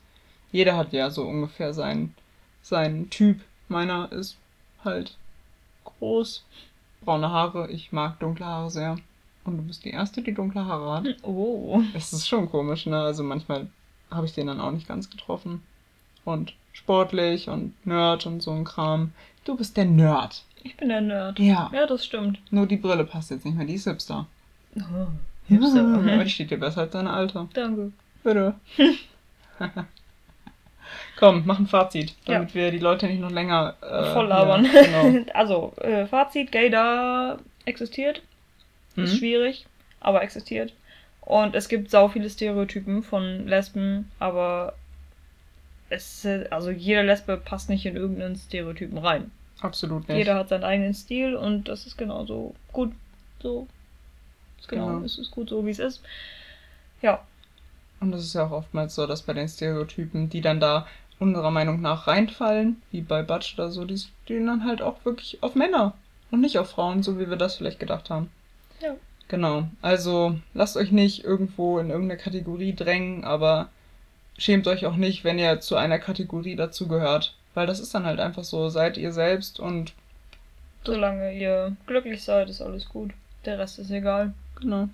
Jeder hat ja so ungefähr seinen, seinen Typ. Meiner ist halt groß, braune Haare. Ich mag dunkle Haare sehr. Und du bist die Erste, die dunkle Haare hat. Oh. Es ist schon komisch, ne? Also manchmal habe ich den dann auch nicht ganz getroffen. Und sportlich und Nerd und so ein Kram. Du bist der Nerd. Ich bin der Nerd. Ja. Ja, das stimmt. Nur die Brille passt jetzt nicht mehr, die ist Hipster. Oh, Hipster. Die steht dir besser als deine Alte. Danke. Bitte. Komm, mach ein Fazit, Ja. damit wir die Leute nicht noch länger äh, Voll labern. Ja, genau. Also, äh, Fazit, Gaydar existiert. Ist Mhm. schwierig, aber existiert. Und es gibt sau viele Stereotypen von Lesben, aber es, äh, also jede Lesbe passt nicht in irgendeinen Stereotypen rein. Absolut nicht. Jeder hat seinen eigenen Stil und das ist genauso gut so. Genau, Genau. es ist gut so, wie es ist. Ja, Und es ist ja auch oftmals so, dass bei den Stereotypen, die dann da unserer Meinung nach reinfallen, wie bei Butch oder so, die stehen dann halt auch wirklich auf Männer und nicht auf Frauen, so wie wir das vielleicht gedacht haben. Ja. Genau. Also lasst euch nicht irgendwo in irgendeine Kategorie drängen, aber schämt euch auch nicht, wenn ihr zu einer Kategorie dazugehört. Weil das ist dann halt einfach so, seid ihr selbst und solange ihr glücklich seid, ist alles gut. Der Rest ist egal. Genau.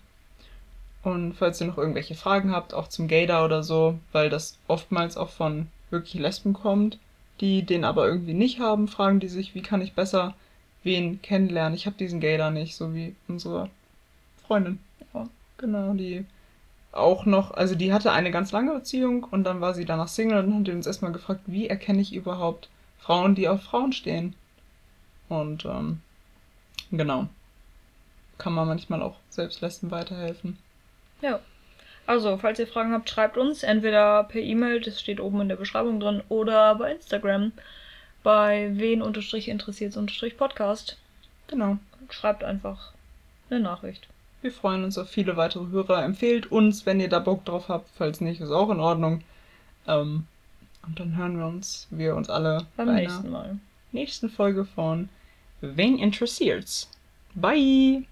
Und falls ihr noch irgendwelche Fragen habt, auch zum Gaydar oder so, weil das oftmals auch von wirklich Lesben kommt, die den aber irgendwie nicht haben, fragen die sich, wie kann ich besser wen kennenlernen? Ich habe diesen Gaydar nicht, so wie unsere Freundin. Ja. Genau, die auch noch, also die hatte eine ganz lange Beziehung und dann war sie danach Single und hat uns erstmal gefragt, wie erkenne ich überhaupt Frauen, die auf Frauen stehen? Und ähm, genau. Kann man manchmal auch selbst weiterhelfen. Ja. Also, falls ihr Fragen habt, schreibt uns entweder per E-Mail, das steht oben in der Beschreibung drin, oder bei Instagram bei wen-interessiert-podcast. Genau. Schreibt einfach eine Nachricht. Wir freuen uns auf viele weitere Hörer. Empfehlt uns, wenn ihr da Bock drauf habt. Falls nicht, ist auch in Ordnung. Ähm, und dann hören wir uns, wir uns alle Beim bei nächsten Mal. nächsten Folge von Wen interessiert's? Bye!